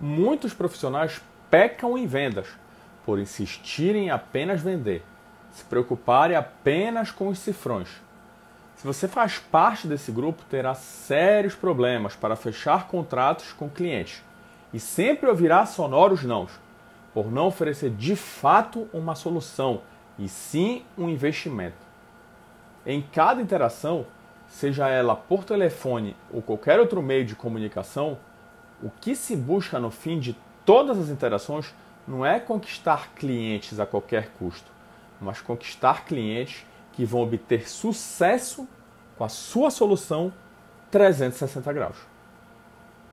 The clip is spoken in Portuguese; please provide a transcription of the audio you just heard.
Muitos profissionais pecam em vendas por insistirem em apenas vender, se preocuparem apenas com os cifrões. Se você faz parte desse grupo, terá sérios problemas para fechar contratos com clientes e sempre ouvirá sonoros nãos, por não oferecer de fato uma solução e sim um investimento. Em cada interação, seja ela por telefone ou qualquer outro meio de comunicação, o que se busca no fim de todas as interações não é conquistar clientes a qualquer custo, mas conquistar clientes que vão obter sucesso com a sua solução 360 graus.